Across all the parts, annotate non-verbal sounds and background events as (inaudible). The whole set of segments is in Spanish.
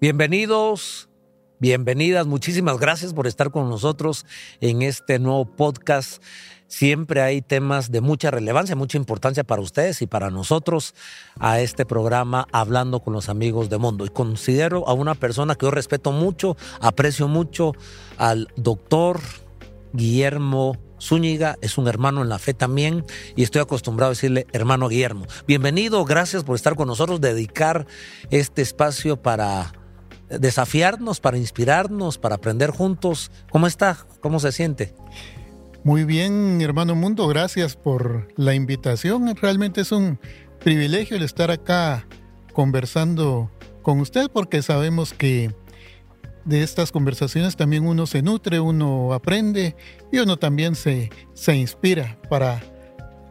Bienvenidos, bienvenidas, muchísimas gracias por estar con nosotros en este nuevo podcast. Siempre hay temas de mucha relevancia, mucha importancia para ustedes y para nosotros a este programa Hablando con los amigos de mundo. Y considero a una persona que yo respeto mucho, aprecio mucho, al doctor Guillermo Zúñiga, es un hermano en la fe también y estoy acostumbrado a decirle hermano Guillermo. Bienvenido, gracias por estar con nosotros, dedicar este espacio para desafiarnos, para inspirarnos, para aprender juntos. ¿Cómo está? ¿Cómo se siente? Muy bien, hermano Mundo, gracias por la invitación. Realmente es un privilegio el estar acá conversando con usted porque sabemos que de estas conversaciones también uno se nutre, uno aprende y uno también se, se inspira para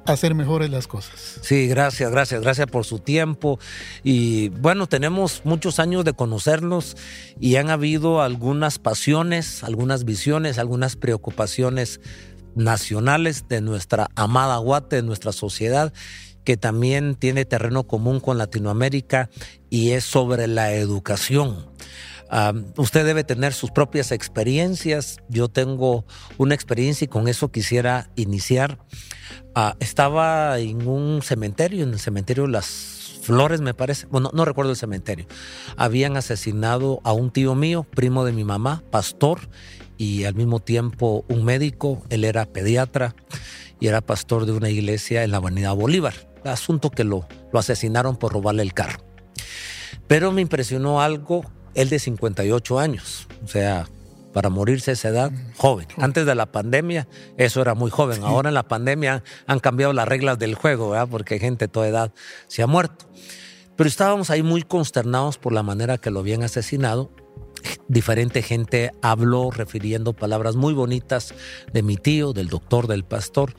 hacer mejores las cosas. Sí, gracias, gracias, gracias por su tiempo. Y bueno, tenemos muchos años de conocernos y han habido algunas pasiones, algunas visiones, algunas preocupaciones nacionales de nuestra amada Guate, de nuestra sociedad que también tiene terreno común con Latinoamérica y es sobre la educación. Usted debe tener sus propias experiencias. Yo tengo una experiencia y con eso quisiera iniciar. Ah, estaba en un cementerio, en el cementerio Las Flores, me parece. Bueno, no recuerdo el cementerio. Habían asesinado a un tío mío, primo de mi mamá, pastor, y al mismo tiempo un médico. Él era pediatra y era pastor de una iglesia en la Avenida Bolívar. Asunto que lo, lo asesinaron por robarle el carro. Pero me impresionó algo, él de 58 años, o sea, para morirse a esa edad, joven. Antes de la pandemia, eso era muy joven. Ahora en la pandemia han cambiado las reglas del juego, ¿verdad? porque gente de toda edad se ha muerto. Pero estábamos ahí muy consternados por la manera que lo habían asesinado. Diferente gente habló refiriendo palabras muy bonitas de mi tío, del doctor, del pastor.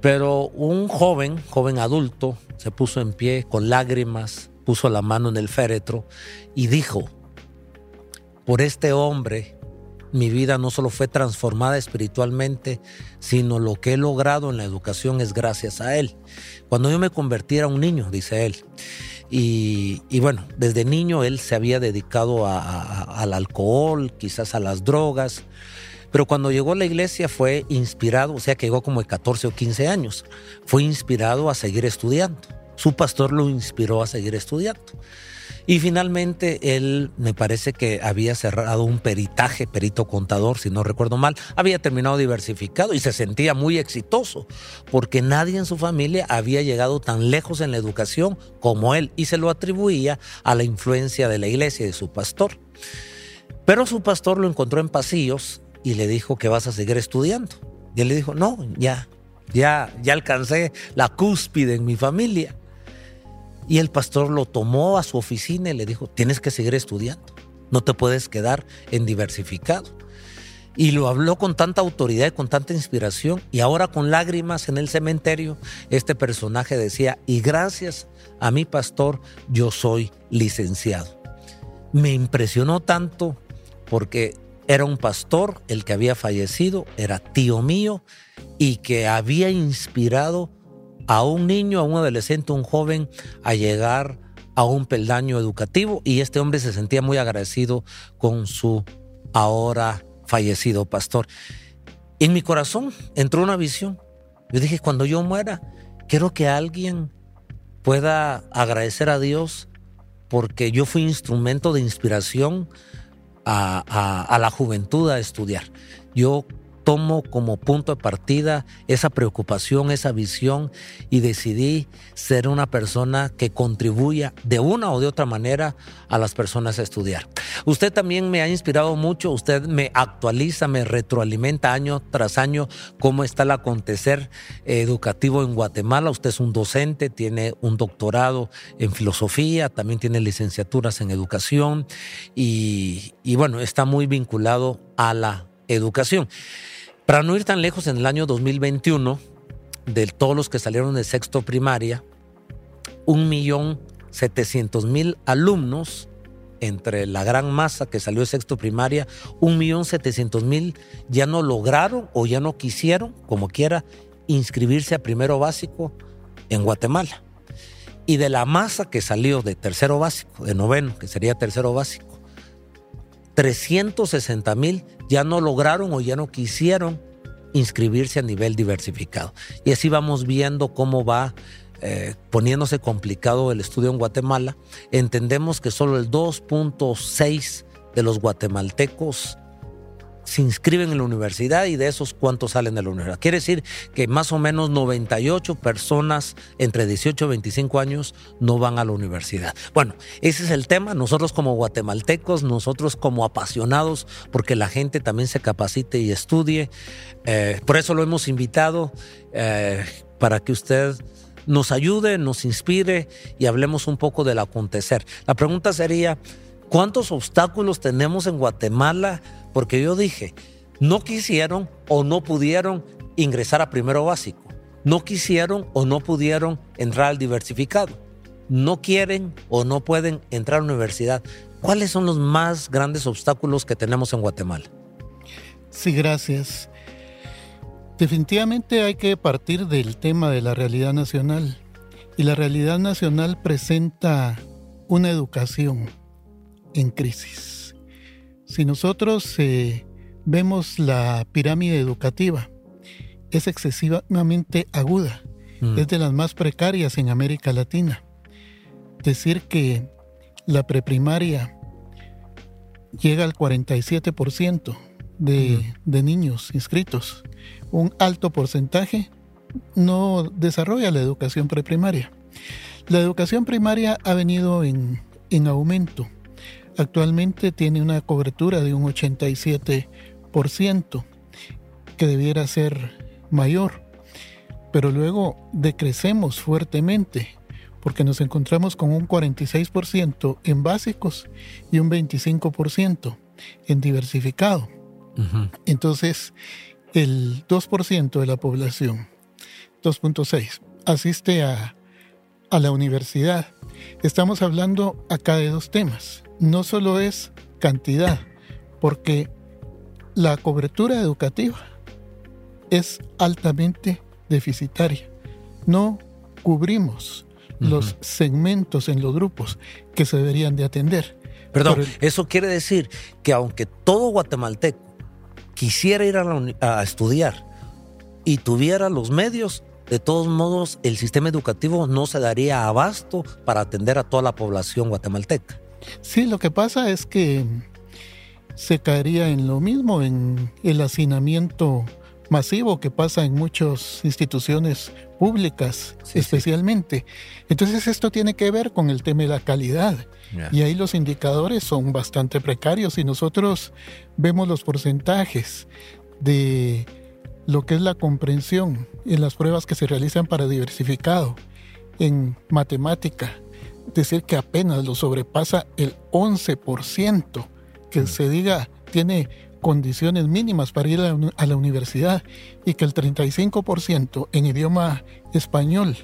Pero un joven, joven adulto, se puso en pie con lágrimas, puso la mano en el féretro y dijo, por este hombre mi vida no solo fue transformada espiritualmente, sino lo que he logrado en la educación es gracias a Él. Cuando yo me convertí era un niño, dice Él. Y, bueno, desde niño Él se había dedicado al alcohol, quizás a las drogas. Pero cuando llegó a la iglesia fue inspirado, o sea que llegó como de 14 o 15 años, fue inspirado a seguir estudiando. Su pastor lo inspiró a seguir estudiando. Y finalmente él me parece que había cerrado un peritaje, perito contador, si no recuerdo mal, había terminado diversificado y se sentía muy exitoso, porque nadie en su familia había llegado tan lejos en la educación como él y se lo atribuía a la influencia de la iglesia y de su pastor. Pero su pastor lo encontró en pasillos y le dijo que vas a seguir estudiando. Y él le dijo, no, ya, ya, ya alcancé la cúspide en mi familia. Y el pastor lo tomó a su oficina y le dijo, tienes que seguir estudiando, no te puedes quedar en diversificado. Y lo habló con tanta autoridad y con tanta inspiración. Y ahora con lágrimas en el cementerio, este personaje decía, y gracias a mi pastor, yo soy licenciado. Me impresionó tanto porque era un pastor, el que había fallecido, era tío mío y que había inspirado a un niño, a un adolescente, un joven a llegar a un peldaño educativo y este hombre se sentía muy agradecido con su ahora fallecido pastor. En mi corazón entró una visión. Yo dije, cuando yo muera, quiero que alguien pueda agradecer a Dios porque yo fui instrumento de inspiración a, a la juventud a estudiar. Yo tomo como punto de partida esa preocupación, esa visión y decidí ser una persona que contribuya de una o de otra manera a las personas a estudiar. Usted también me ha inspirado mucho, usted me actualiza, me retroalimenta año tras año cómo está el acontecer educativo en Guatemala. Usted es un docente, tiene un doctorado en filosofía, también tiene licenciaturas en educación y, bueno, está muy vinculado a la educación. Para no ir tan lejos, en el año 2021, de todos los que salieron de sexto primaria, un millón setecientos mil alumnos entre la gran masa que salió de sexto primaria, un millón setecientos mil ya no lograron o ya no quisieron, como quiera, inscribirse a primero básico en Guatemala. Y de la masa que salió de tercero básico, de noveno, que sería tercero básico, 360 mil ya no lograron o ya no quisieron inscribirse a nivel diversificado. Y así vamos viendo cómo va eh, poniéndose complicado el estudio en Guatemala. Entendemos que solo el 2.6 de los guatemaltecos se inscriben en la universidad y de esos cuántos salen de la universidad. Quiere decir que más o menos 98 personas entre 18 y 25 años no van a la universidad. Bueno, ese es el tema. Nosotros como guatemaltecos, nosotros como apasionados, porque la gente también se capacite y estudie. Eh, por eso lo hemos invitado eh, para que usted nos ayude, nos inspire y hablemos un poco del acontecer. La pregunta sería, ¿cuántos obstáculos tenemos en Guatemala porque yo dije, no quisieron o no pudieron ingresar a primero básico. No quisieron o no pudieron entrar al diversificado. No quieren o no pueden entrar a la universidad. ¿Cuáles son los más grandes obstáculos que tenemos en Guatemala? Sí, gracias. Definitivamente hay que partir del tema de la realidad nacional. Y la realidad nacional presenta una educación en crisis. Si nosotros eh, vemos la pirámide educativa, es excesivamente aguda, mm. es de las más precarias en América Latina. Decir que la preprimaria llega al 47% de, mm. de niños inscritos, un alto porcentaje no desarrolla la educación preprimaria. La educación primaria ha venido en, en aumento Actualmente tiene una cobertura de un 87%, que debiera ser mayor, pero luego decrecemos fuertemente porque nos encontramos con un 46% en básicos y un 25% en diversificado. Entonces, el 2% de la población, 2.6, asiste a, a la universidad. Estamos hablando acá de dos temas no solo es cantidad, porque la cobertura educativa es altamente deficitaria. No cubrimos los segmentos en los grupos que se deberían de atender. Perdón, eso quiere decir que aunque todo guatemalteco quisiera ir a, a estudiar y tuviera los medios, de todos modos el sistema educativo no se daría abasto para atender a toda la población guatemalteca. Sí, lo que pasa es que se caería en lo mismo, en el hacinamiento masivo que pasa en muchas instituciones públicas especialmente. Entonces esto tiene que ver con el tema de la calidad. Y ahí los indicadores son bastante precarios y nosotros vemos los porcentajes de lo que es la comprensión en las pruebas que se realizan para diversificado en matemática, decir que apenas lo sobrepasa el 11%, que mm. se diga tiene condiciones mínimas para ir a la universidad y que el 35% en idioma español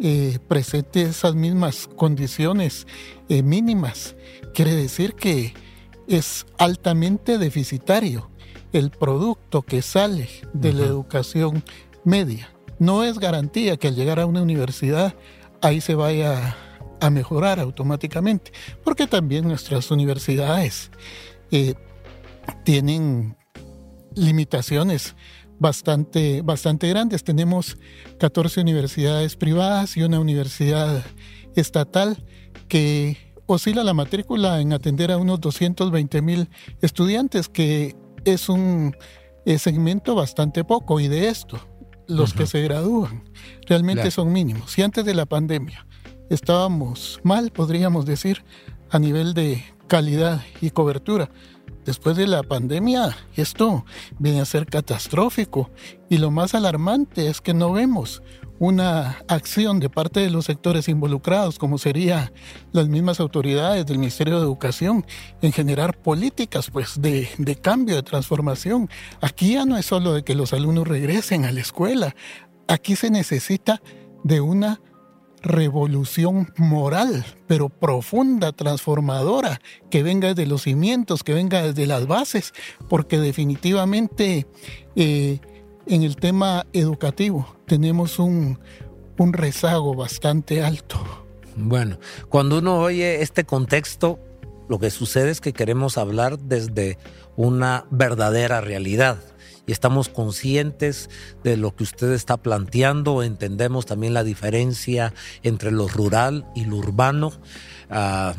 eh, presente esas mismas condiciones eh, mínimas, quiere decir que es altamente deficitario el producto que sale de la educación media. No es garantía que al llegar a una universidad ahí se vaya a mejorar automáticamente, porque también nuestras universidades eh, tienen limitaciones bastante, bastante grandes. Tenemos 14 universidades privadas y una universidad estatal que oscila la matrícula en atender a unos 220 mil estudiantes, que es un segmento bastante poco. Y de esto, los que se gradúan realmente son mínimos. Y antes de la pandemia, estábamos mal, podríamos decir, a nivel de calidad y cobertura. Después de la pandemia, esto viene a ser catastrófico y lo más alarmante es que no vemos una acción de parte de los sectores involucrados, como serían las mismas autoridades del Ministerio de Educación, en generar políticas pues, de, de cambio, de transformación. Aquí ya no es solo de que los alumnos regresen a la escuela, aquí se necesita de una revolución moral, pero profunda, transformadora, que venga desde los cimientos, que venga desde las bases, porque definitivamente eh, en el tema educativo tenemos un, un rezago bastante alto. Bueno, cuando uno oye este contexto, Lo que sucede es que queremos hablar desde una verdadera realidad y estamos conscientes de lo que usted está planteando, entendemos también la diferencia entre lo rural y lo urbano. Ah,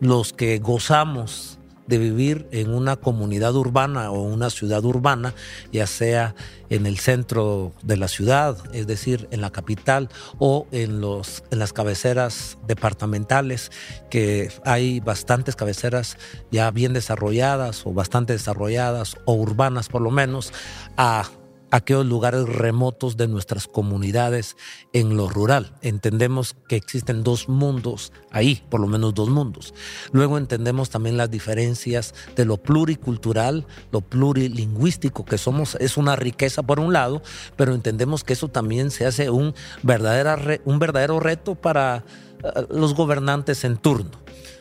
los que gozamos de vivir en una comunidad urbana o una ciudad urbana, ya sea en el centro de la ciudad, es decir, en la capital o en, los, en las cabeceras departamentales, que hay bastantes cabeceras ya bien desarrolladas o bastante desarrolladas o urbanas por lo menos, a aquellos lugares remotos de nuestras comunidades en lo rural. Entendemos que existen dos mundos ahí, por lo menos dos mundos. Luego entendemos también las diferencias de lo pluricultural, lo plurilingüístico que somos, es una riqueza por un lado, pero entendemos que eso también se hace un, verdadera, un verdadero reto para eh, los gobernantes en turno.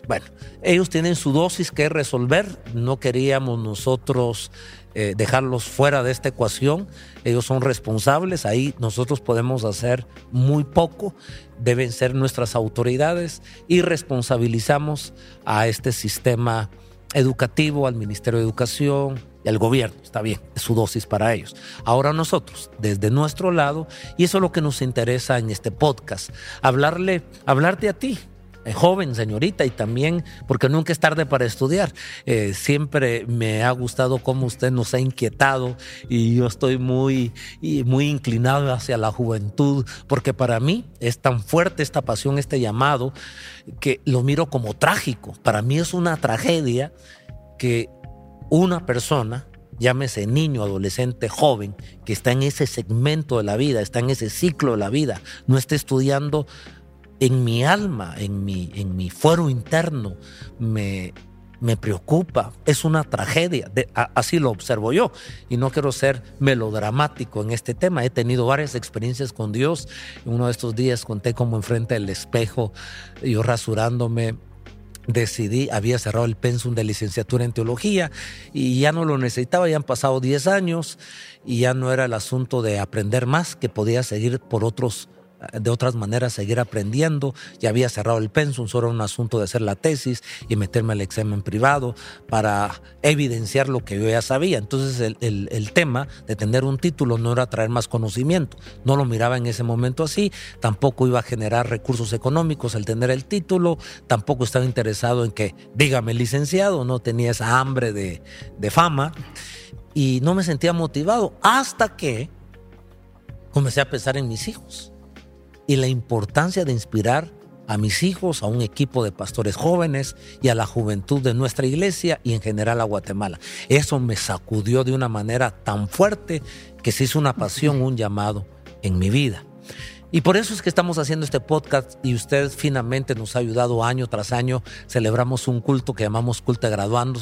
Bueno, ellos tienen su dosis que resolver, no queríamos nosotros eh, dejarlos fuera de esta ecuación. Ellos son responsables, ahí nosotros podemos hacer muy poco, deben ser nuestras autoridades y responsabilizamos a este sistema educativo, al Ministerio de Educación y al gobierno. Está bien, es su dosis para ellos. Ahora nosotros, desde nuestro lado, y eso es lo que nos interesa en este podcast, hablarle, hablarte a ti, joven, señorita, y también porque nunca es tarde para estudiar. Eh, siempre me ha gustado cómo usted nos ha inquietado y yo estoy muy, muy inclinado hacia la juventud, porque para mí es tan fuerte esta pasión, este llamado, que lo miro como trágico. Para mí es una tragedia que una persona llámese niño, adolescente, joven, que está en ese segmento de la vida, está en ese ciclo de la vida, no esté estudiando en mi alma, en mi, en mi fuero interno, me, me preocupa, es una tragedia, así lo observo yo, y no quiero ser melodramático en este tema, he tenido varias experiencias con Dios, uno de estos días conté como enfrente del espejo, yo rasurándome, decidí, había cerrado el pensum de licenciatura en teología y ya no lo necesitaba, ya han pasado 10 años y ya no era el asunto de aprender más, que podía seguir por otros de otras maneras seguir aprendiendo. Ya había cerrado el pensum, solo era un asunto de hacer la tesis y meterme al examen privado para evidenciar lo que yo ya sabía. Entonces el, el, tema de tener un título no era traer más conocimiento. No lo miraba en ese momento así. Tampoco iba a generar recursos económicos el tener el título. Tampoco estaba interesado en que, dígame, licenciado, no tenía esa hambre de, de fama. Y no me sentía motivado hasta que comencé a pensar en mis hijos y la importancia de inspirar a mis hijos, a un equipo de pastores jóvenes y a la juventud de nuestra iglesia y en general a Guatemala. Eso me sacudió de una manera tan fuerte que se hizo una pasión, un llamado en mi vida. Y por eso es que estamos haciendo este podcast y usted finalmente nos ha ayudado año tras año. Celebramos un culto que llamamos culto de graduando.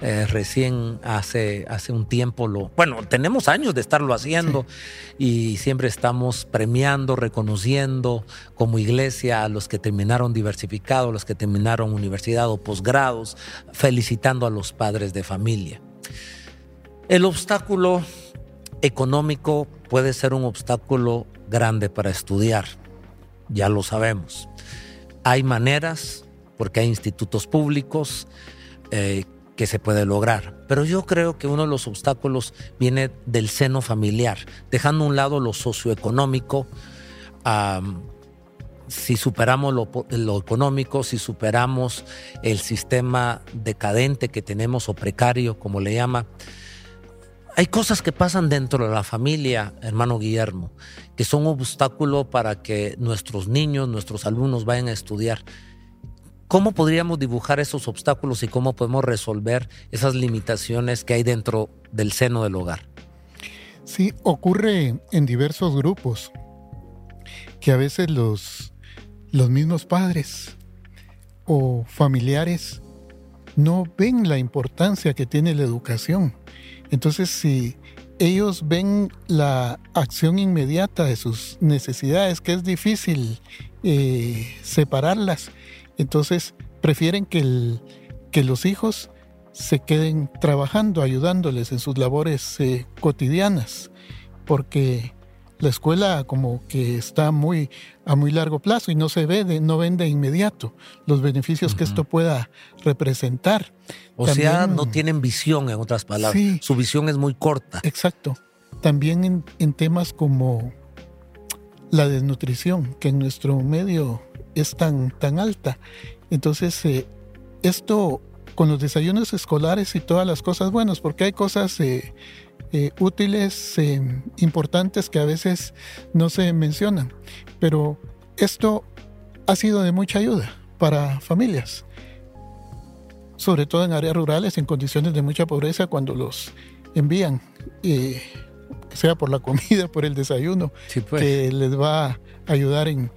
Eh, recién hace, hace un tiempo lo... Bueno, tenemos años de estarlo haciendo y siempre estamos premiando, reconociendo como iglesia a los que terminaron diversificados, los que terminaron universidad o posgrados, felicitando a los padres de familia. El obstáculo económico puede ser un obstáculo grande para estudiar, ya lo sabemos. Hay maneras, porque hay institutos públicos, eh, que se puede lograr. Pero yo creo que uno de los obstáculos viene del seno familiar, dejando a un lado lo socioeconómico. si superamos lo, lo, económico, si superamos el sistema decadente que tenemos o precario, como le llama, hay cosas que pasan dentro de la familia, hermano Guillermo, que son obstáculo para que nuestros niños, nuestros alumnos vayan a estudiar. ¿Cómo podríamos dibujar esos obstáculos y cómo podemos resolver esas limitaciones que hay dentro del seno del hogar? Sí, ocurre en diversos grupos, que a veces los, los mismos padres o familiares no ven la importancia que tiene la educación. Entonces, si ellos ven la acción inmediata de sus necesidades, que es difícil eh, separarlas, entonces prefieren que, los hijos se queden trabajando, ayudándoles en sus labores eh, cotidianas, porque la escuela como que está muy a muy largo plazo y no se ve, de, no ven de inmediato los beneficios que esto pueda representar. O sea, no tienen visión, en otras palabras. Su visión es muy corta. Exacto. También en, temas como la desnutrición, que en nuestro medio es tan, tan alta. Entonces, eh, esto con los desayunos escolares y todas las cosas buenas, porque hay cosas eh, eh, útiles, eh, importantes que a veces no se mencionan. Pero esto ha sido de mucha ayuda para familias, sobre todo en áreas rurales, en condiciones de mucha pobreza, cuando los envían, sea por la (laughs) comida, por el desayuno, pues. que les va a ayudar en,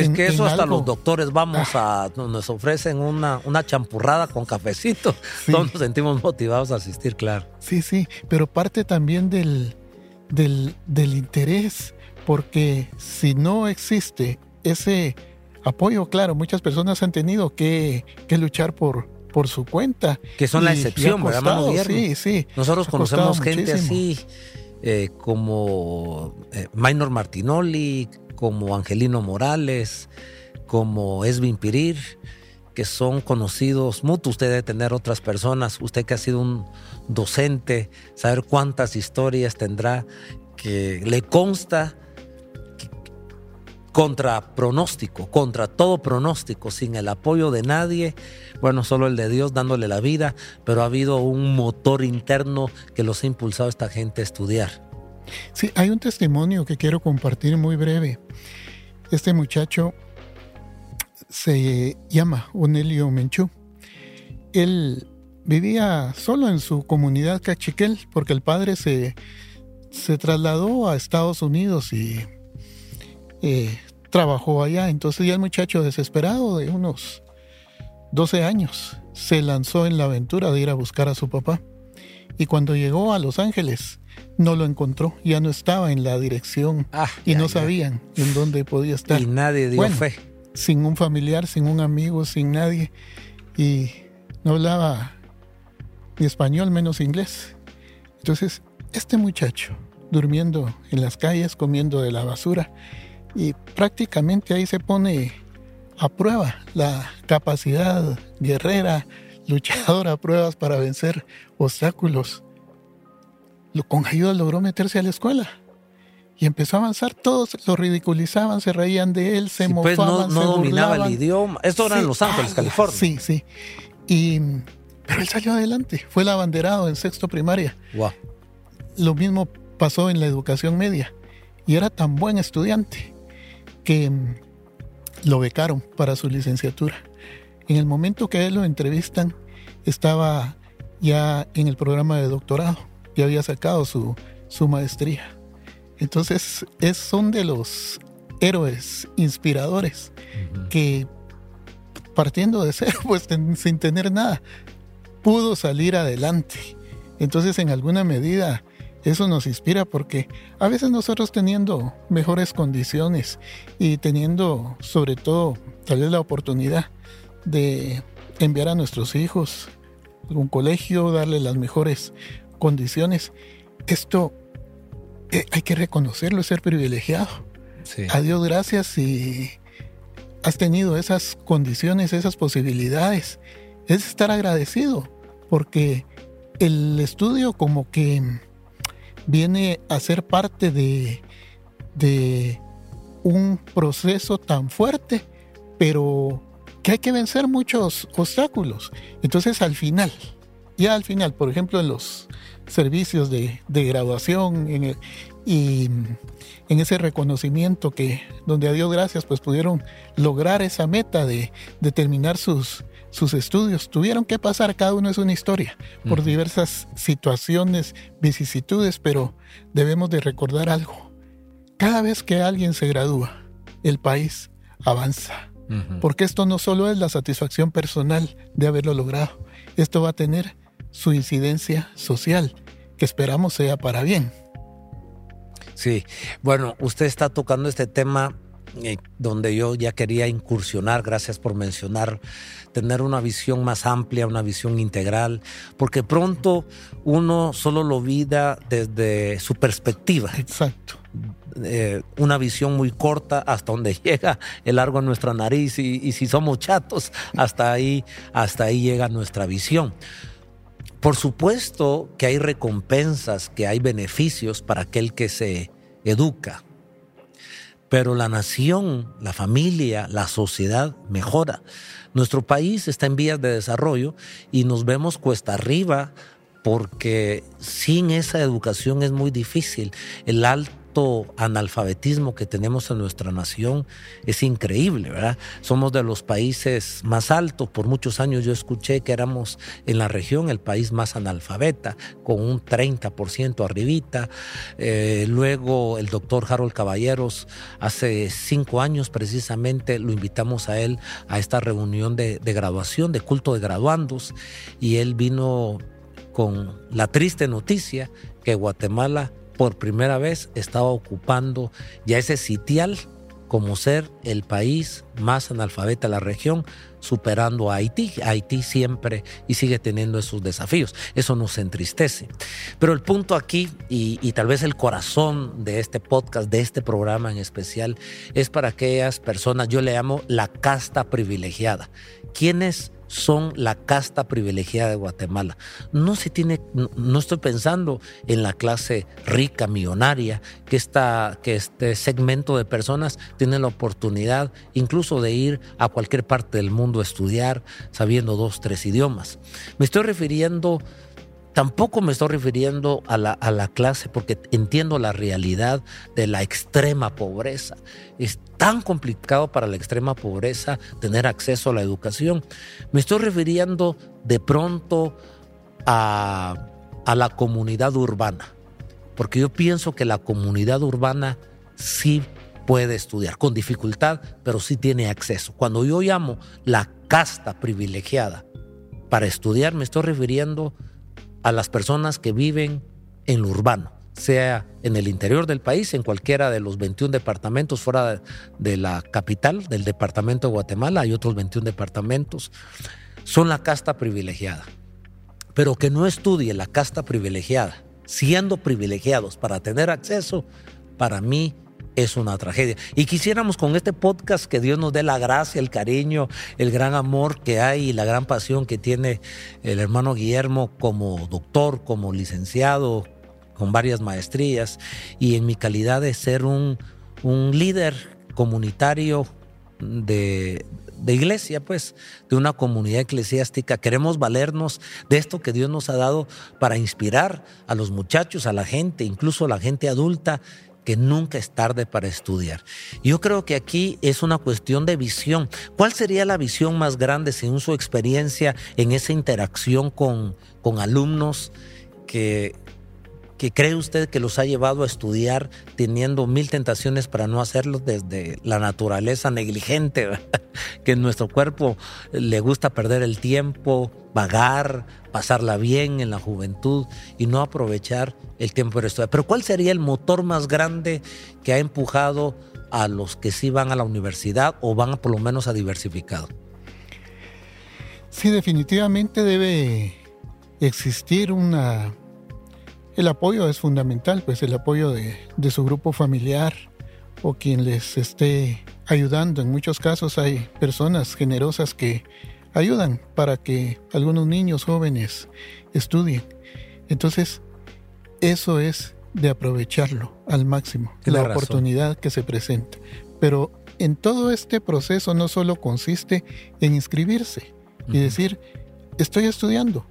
es que eso hasta los doctores vamos ah. a, nos ofrecen una, una champurrada con cafecito. Todos nos sentimos motivados a asistir, claro. Sí, sí, pero parte también del, del, interés, porque si no existe ese apoyo, claro, muchas personas han tenido que, luchar por, por su cuenta. Que son la excepción, ¿verdad, Sí, sí. Nosotros conocemos gente así, eh, como eh, Minor Martinoli, como Angelino Morales, como Esvin Pirir, que son conocidos mutuos. Usted debe tener otras personas, usted que ha sido un docente, saber cuántas historias tendrá que le consta contra pronóstico, contra todo pronóstico, sin el apoyo de nadie, bueno, solo el de Dios dándole la vida, pero ha habido un motor interno que los ha impulsado a esta gente a estudiar. Sí, hay un testimonio que quiero compartir muy breve. Este muchacho se llama Onelio Menchú. Él vivía solo en su comunidad cachiquel porque el padre se, se trasladó a Estados Unidos y eh, trabajó allá. Entonces ya el muchacho desesperado de unos 12 años se lanzó en la aventura de ir a buscar a su papá. Y cuando llegó a Los Ángeles, no lo encontró, ya no estaba en la dirección ah, y no sabían en dónde podía estar. Y nadie dio fe. Sin un familiar, sin un amigo, sin nadie. Y no hablaba ni español menos inglés. Entonces, este muchacho durmiendo en las calles, comiendo de la basura, y prácticamente ahí se pone a prueba la capacidad guerrera, luchadora a pruebas para vencer obstáculos con ayuda logró meterse a la escuela. Y empezó a avanzar, todos lo ridiculizaban, se reían de él, se pues no, dominaba el idioma. Esto era en Los Ángeles, California. Sí, sí. Y, pero él salió adelante, fue el abanderado en sexto primaria. Wow. Lo mismo pasó en la educación media. Y era tan buen estudiante que mm, lo becaron para su licenciatura. En el momento que él lo entrevistan, estaba ya en el programa de doctorado ya había sacado su, su maestría. Entonces, es, son de los héroes inspiradores que partiendo de cero, (laughs) pues sin tener nada, pudo salir adelante. Entonces, en alguna medida, eso nos inspira porque a veces nosotros teniendo mejores condiciones y teniendo sobre todo tal vez la oportunidad de enviar a nuestros hijos a un colegio, darle las mejores condiciones. Esto eh, hay que reconocerlo, ser privilegiado. A Dios gracias si has tenido esas condiciones, esas posibilidades. Es estar agradecido porque el estudio como que viene a ser parte de, de un proceso tan fuerte, pero que hay que vencer muchos obstáculos. Entonces al final, ya al final, por ejemplo, en los servicios de, graduación y en ese reconocimiento que, donde a Dios gracias, pues pudieron lograr esa meta de, terminar sus, sus estudios. Tuvieron que pasar, cada uno es una historia, por diversas situaciones, vicisitudes, pero debemos de recordar algo. Cada vez que alguien se gradúa, el país avanza. Porque esto no solo es la satisfacción personal de haberlo logrado, esto va a tener su incidencia social, que esperamos sea para bien. Sí, bueno, usted está tocando este tema eh, donde yo ya quería incursionar, gracias por mencionar, tener una visión más amplia, una visión integral, porque pronto uno solo lo vida desde su perspectiva. Exacto. Eh, una visión muy corta hasta donde (laughs) llega el largo en nuestra nariz y, y si somos chatos, hasta ahí, hasta ahí llega nuestra visión. Por supuesto que hay recompensas, que hay beneficios para aquel que se educa, pero la nación, la familia, la sociedad mejora. Nuestro país está en vías de desarrollo y nos vemos cuesta arriba porque sin esa educación es muy difícil. El analfabetismo que tenemos en nuestra nación es increíble, ¿verdad? Somos de los países más altos. Por muchos años yo escuché que éramos en la región el país más analfabeta, con un 30% arribita. Eh, luego el doctor Harold Caballeros, hace cinco años precisamente, lo invitamos a él a esta reunión de, de graduación, de culto de graduandos, y él vino con la triste noticia que Guatemala por primera vez estaba ocupando ya ese sitial como ser el país más analfabeta de la región, superando a Haití. Haití siempre y sigue teniendo esos desafíos. Eso nos entristece. Pero el punto aquí, y, tal vez el corazón de este podcast, de este programa en especial, es para aquellas personas, yo le llamo la casta privilegiada. ¿Quiénes son la casta privilegiada de Guatemala. No se tiene, no, estoy pensando en la clase rica, millonaria, que, esta, que este segmento de personas tiene la oportunidad incluso de ir a cualquier parte del mundo a estudiar sabiendo dos, tres idiomas. Me estoy refiriendo Tampoco me estoy refiriendo a la, a la, clase porque entiendo la realidad de la extrema pobreza. Es tan complicado para la extrema pobreza tener acceso a la educación. Me estoy refiriendo de pronto a, a la comunidad urbana, porque yo pienso que la comunidad urbana sí puede estudiar, con dificultad, pero sí tiene acceso. Cuando yo llamo la casta privilegiada para estudiar, me estoy refiriendo a las personas que viven en lo urbano, sea en el interior del país, en cualquiera de los 21 departamentos fuera de la capital, del departamento de Guatemala, hay otros 21 departamentos, son la casta privilegiada. Pero que no estudie la casta privilegiada, siendo privilegiados para tener acceso, para mí es una tragedia. Y quisiéramos con este podcast que Dios nos dé la gracia, el cariño, el gran amor que hay y la gran pasión que tiene el hermano Guillermo como doctor, como licenciado, con varias maestrías y en mi calidad de ser un, un líder comunitario de, de iglesia, pues, de una comunidad eclesiástica. Queremos valernos de esto que Dios nos ha dado para inspirar a los muchachos, a la gente, incluso a la gente adulta que nunca es tarde para estudiar. Yo creo que aquí es una cuestión de visión. ¿Cuál sería la visión más grande según su experiencia en esa interacción con, con alumnos que que cree usted que los ha llevado a estudiar teniendo mil tentaciones para no hacerlo desde la naturaleza negligente, (laughs) que en nuestro cuerpo le gusta perder el tiempo, vagar, pasarla bien en la juventud y no aprovechar el tiempo para estudiar. Pero ¿cuál sería el motor más grande que ha empujado a los que sí van a la universidad o van por lo menos a diversificado? Sí, definitivamente debe existir una el apoyo es fundamental, pues el apoyo de, su grupo familiar o quien les esté ayudando. En muchos casos hay personas generosas que ayudan para que algunos niños jóvenes estudien. Entonces, eso es de aprovecharlo al máximo, la, la oportunidad que se presenta. Pero en todo este proceso no solo consiste en inscribirse y decir, estoy estudiando,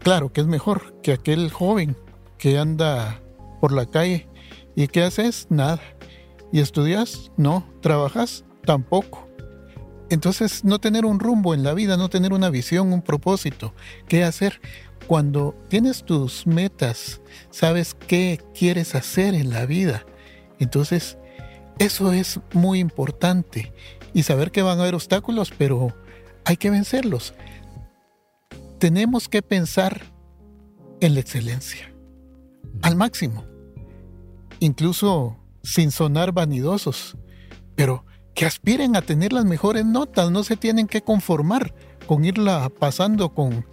Claro que es mejor que aquel joven que anda por la calle y ¿qué haces? Nada. ¿Y estudias? No. ¿Trabajas? Tampoco. Entonces, no tener un rumbo en la vida, no tener una visión, un propósito, qué hacer. Cuando tienes tus metas, sabes qué quieres hacer en la vida. Entonces, eso es muy importante. Y saber que van a haber obstáculos, pero hay que vencerlos tenemos que pensar en la excelencia, al máximo, incluso sin sonar vanidosos. pero que aspiren a tener las mejores notas, no se tienen que conformar con irla pasando con,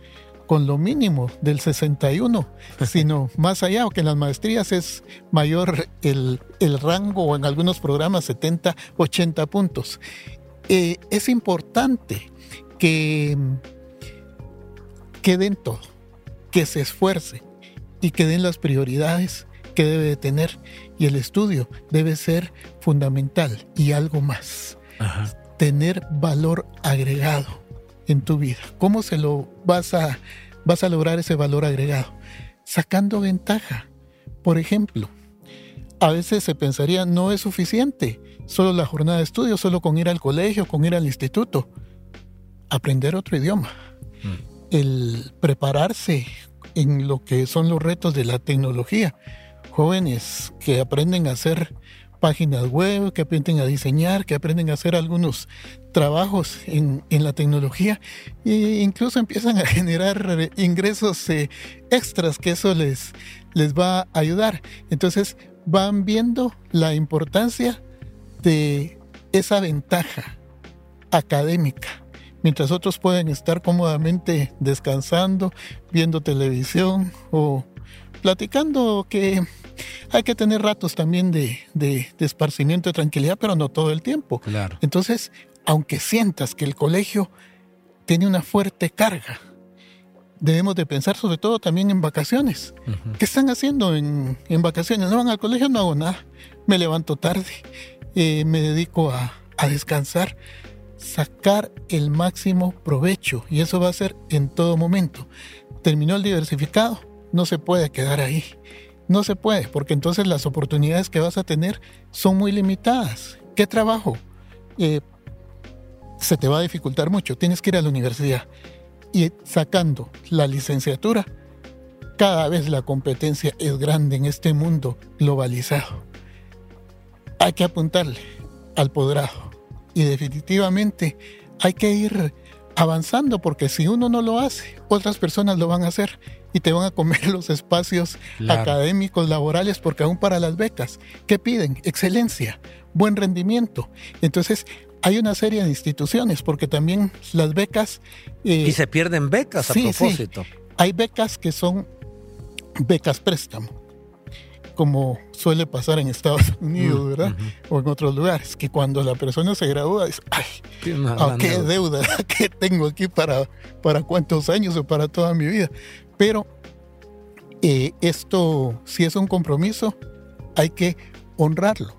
con lo mínimo del 61, (laughs) sino más allá, que en las maestrías es mayor el, rango o en algunos programas 70, 80 puntos. Eh, es importante que, que den todo, que se esfuerce y que den las prioridades que debe de tener. Y el estudio debe ser fundamental y algo más. Tener valor agregado en tu vida. ¿Cómo se lo vas a, vas a lograr ese valor agregado? Sacando ventaja. Por ejemplo, a veces se pensaría no es suficiente solo la jornada de estudio, solo con ir al colegio, con ir al instituto. Aprender otro idioma. Mm. El prepararse en lo que son los retos de la tecnología. Jóvenes que aprenden a hacer páginas web, que aprenden a diseñar, que aprenden a hacer algunos trabajos en, la tecnología e incluso empiezan a (laughs) generar ingresos eh, extras que eso les, les va a ayudar. Entonces van viendo la importancia de esa ventaja académica mientras otros pueden estar cómodamente descansando, viendo televisión o platicando que hay que tener ratos también de, de, esparcimiento y tranquilidad, pero no todo el tiempo. Claro. Entonces, aunque sientas que el colegio tiene una fuerte carga, debemos de pensar sobre todo también en vacaciones. ¿Qué están haciendo en, en, vacaciones? No van al colegio, no hago nada. Me levanto tarde, eh, me dedico a, a descansar sacar el máximo provecho y eso va a ser en todo momento. Terminó el diversificado, no se puede quedar ahí. No se puede, porque entonces las oportunidades que vas a tener son muy limitadas. ¿Qué trabajo? Eh, se te va a dificultar mucho. Tienes que ir a la universidad. Y sacando la licenciatura, cada vez la competencia es grande en este mundo globalizado. Hay que apuntarle al poderado y definitivamente hay que ir avanzando porque si uno no lo hace, otras personas lo van a hacer y te van a comer (laughs) los espacios académicos, laborales, porque aún para las becas, ¿qué piden? Excelencia, buen rendimiento. Entonces, hay una serie de instituciones, porque también las becas... Eh, y se pierden becas a propósito. Hay becas que son becas préstamo como suele pasar en Estados Unidos, mm, ¿verdad? O en otros lugares, que cuando la persona se gradúa, dice, ay, qué, ah, deuda (laughs) que tengo aquí para, para cuántos años o para toda mi vida. Pero eh, esto, si es un compromiso, hay que honrarlo.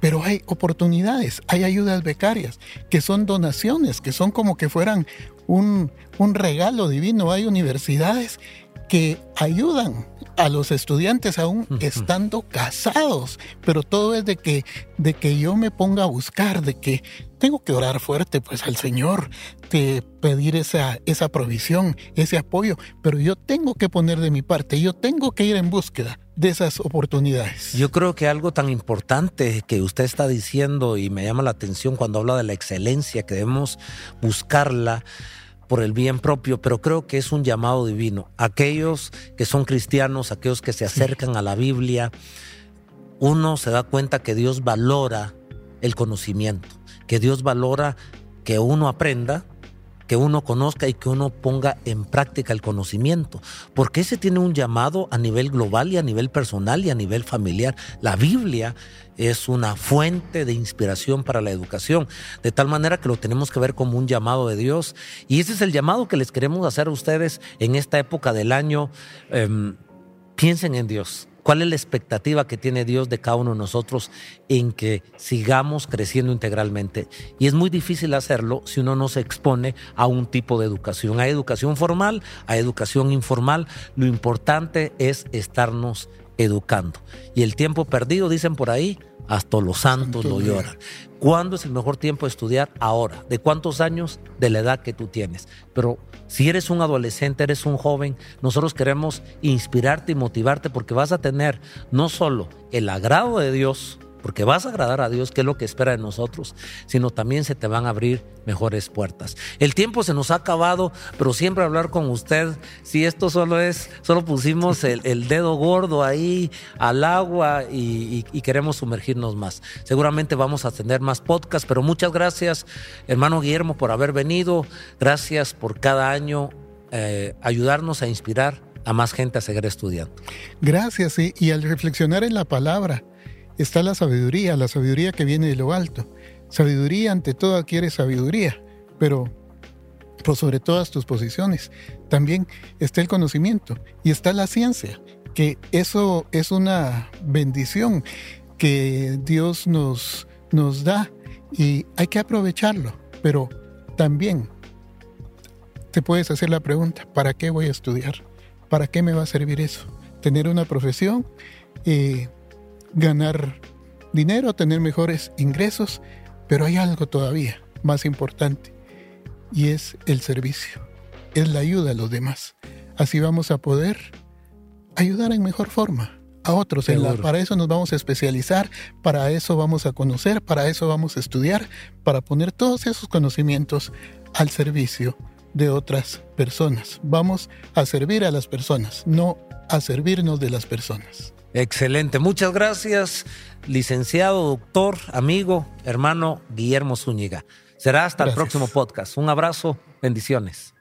Pero hay oportunidades, hay ayudas becarias, que son donaciones, que son como que fueran un, un regalo divino. Hay universidades que ayudan a los estudiantes aún estando casados, pero todo es de que, de que yo me ponga a buscar, de que tengo que orar fuerte pues al Señor, de pedir esa, esa provisión, ese apoyo, pero yo tengo que poner de mi parte, yo tengo que ir en búsqueda de esas oportunidades. Yo creo que algo tan importante que usted está diciendo y me llama la atención cuando habla de la excelencia, que debemos buscarla, por el bien propio, pero creo que es un llamado divino. Aquellos que son cristianos, aquellos que se acercan a la Biblia, uno se da cuenta que Dios valora el conocimiento, que Dios valora que uno aprenda, que uno conozca y que uno ponga en práctica el conocimiento, porque ese tiene un llamado a nivel global y a nivel personal y a nivel familiar. La Biblia es una fuente de inspiración para la educación, de tal manera que lo tenemos que ver como un llamado de Dios. Y ese es el llamado que les queremos hacer a ustedes en esta época del año. Em, piensen en Dios ¿Cuál es la expectativa que tiene Dios de cada uno de nosotros en que sigamos creciendo integralmente? Y es muy difícil hacerlo si uno no se expone a un tipo de educación. Hay educación formal, hay educación informal. Lo importante es estarnos educando. Y el tiempo perdido, dicen por ahí, hasta los santos lo lloran. ¿Cuándo es el mejor tiempo de estudiar? Ahora. ¿De cuántos años? De la edad que tú tienes. Pero si eres un adolescente, eres un joven, nosotros queremos inspirarte y motivarte porque vas a tener no solo el agrado de Dios, porque vas a agradar a Dios, que es lo que espera de nosotros, sino también se te van a abrir mejores puertas. El tiempo se nos ha acabado, pero siempre hablar con usted, si esto solo es, solo pusimos el, dedo gordo ahí al agua y, queremos sumergirnos más. Seguramente vamos a tener más podcasts, pero muchas gracias, hermano Guillermo, por haber venido. Gracias por cada año eh, ayudarnos a inspirar a más gente a seguir estudiando. Gracias, y al reflexionar en la palabra está la sabiduría, la sabiduría que viene de lo alto. Sabiduría ante todo adquiere sabiduría, pero por sobre todas tus posiciones. También está el conocimiento y está la ciencia, que eso es una bendición que Dios nos, nos da y hay que aprovecharlo, pero también te puedes hacer la pregunta, ¿para qué voy a estudiar? ¿Para qué me va a servir eso? Tener una profesión, eh, ganar dinero, tener mejores ingresos, pero hay algo todavía más importante y es el servicio, es la ayuda a los demás. Así vamos a poder ayudar en mejor forma a otros. para eso nos vamos a especializar, para eso vamos a conocer, para eso vamos a estudiar, para poner todos esos conocimientos al servicio de otras personas. Vamos a servir a las personas, no a servirnos de las personas. Excelente, muchas gracias, licenciado, doctor, amigo, hermano Guillermo Zúñiga. Será hasta el próximo podcast. Un abrazo, bendiciones.